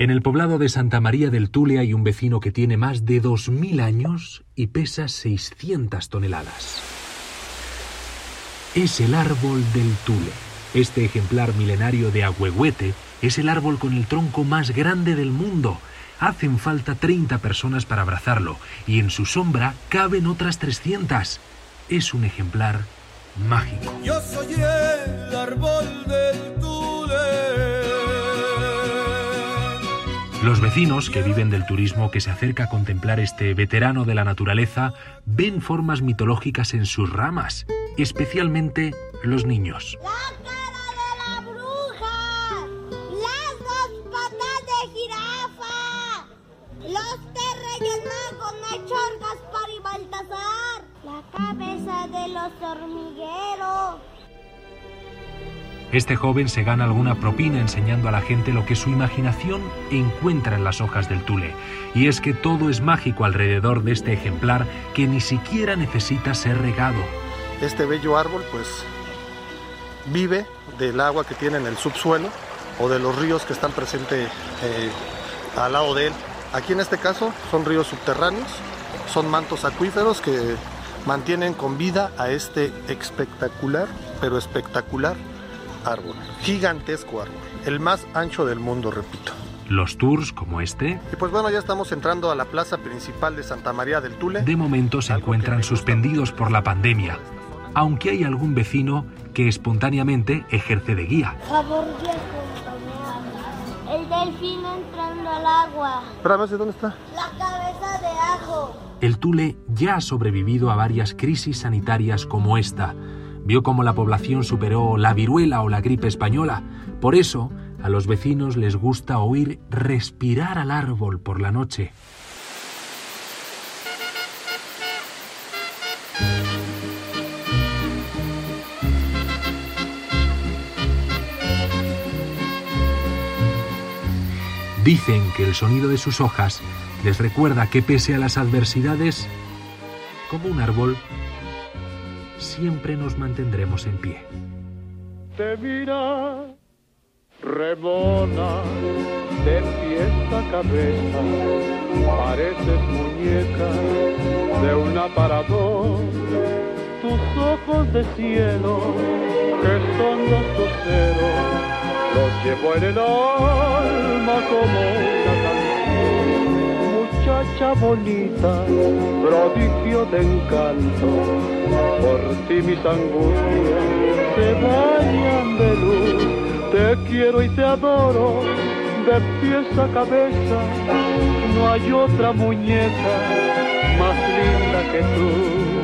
En el poblado de Santa María del Tule hay un vecino que tiene más de 2.000 años y pesa 600 toneladas. Es el árbol del Tule. Este ejemplar milenario de Agüehuete es el árbol con el tronco más grande del mundo. Hacen falta 30 personas para abrazarlo y en su sombra caben otras 300. Es un ejemplar mágico. Yo soy el árbol del Tule. Los vecinos que viven del turismo que se acerca a contemplar este veterano de la naturaleza ven formas mitológicas en sus ramas, especialmente los niños. La cara de la bruja, las dos patas de jirafa, los y Baltasar, la cabeza de los hormigueros. Este joven se gana alguna propina enseñando a la gente lo que su imaginación encuentra en las hojas del tule. Y es que todo es mágico alrededor de este ejemplar que ni siquiera necesita ser regado. Este bello árbol pues vive del agua que tiene en el subsuelo o de los ríos que están presentes eh, al lado de él. Aquí en este caso son ríos subterráneos, son mantos acuíferos que mantienen con vida a este espectacular, pero espectacular árbol, gigantesco árbol, el más ancho del mundo, repito. Los tours como este, Y pues bueno, ya estamos entrando a la plaza principal de Santa María del Tule. de momento se encuentran suspendidos por la pandemia, aunque hay algún vecino que espontáneamente ejerce de guía. Favor. El delfín entrando al agua. Espérame, ¿de dónde está? La cabeza de ajo. El Tule ya ha sobrevivido a varias crisis sanitarias como esta. Vio cómo la población superó la viruela o la gripe española. Por eso, a los vecinos les gusta oír respirar al árbol por la noche. Dicen que el sonido de sus hojas les recuerda que pese a las adversidades, como un árbol, siempre nos mantendremos en pie. te mira, remona de pies a cabeza, pareces muñeca de un aparador, tus ojos de cielo, que son los luceros, los llevo en el alma como. Bonita, prodigio de encanto, por ti mis angustias se bañan de luz. Te quiero y te adoro, de pies a cabeza, no hay otra muñeca más linda que tú.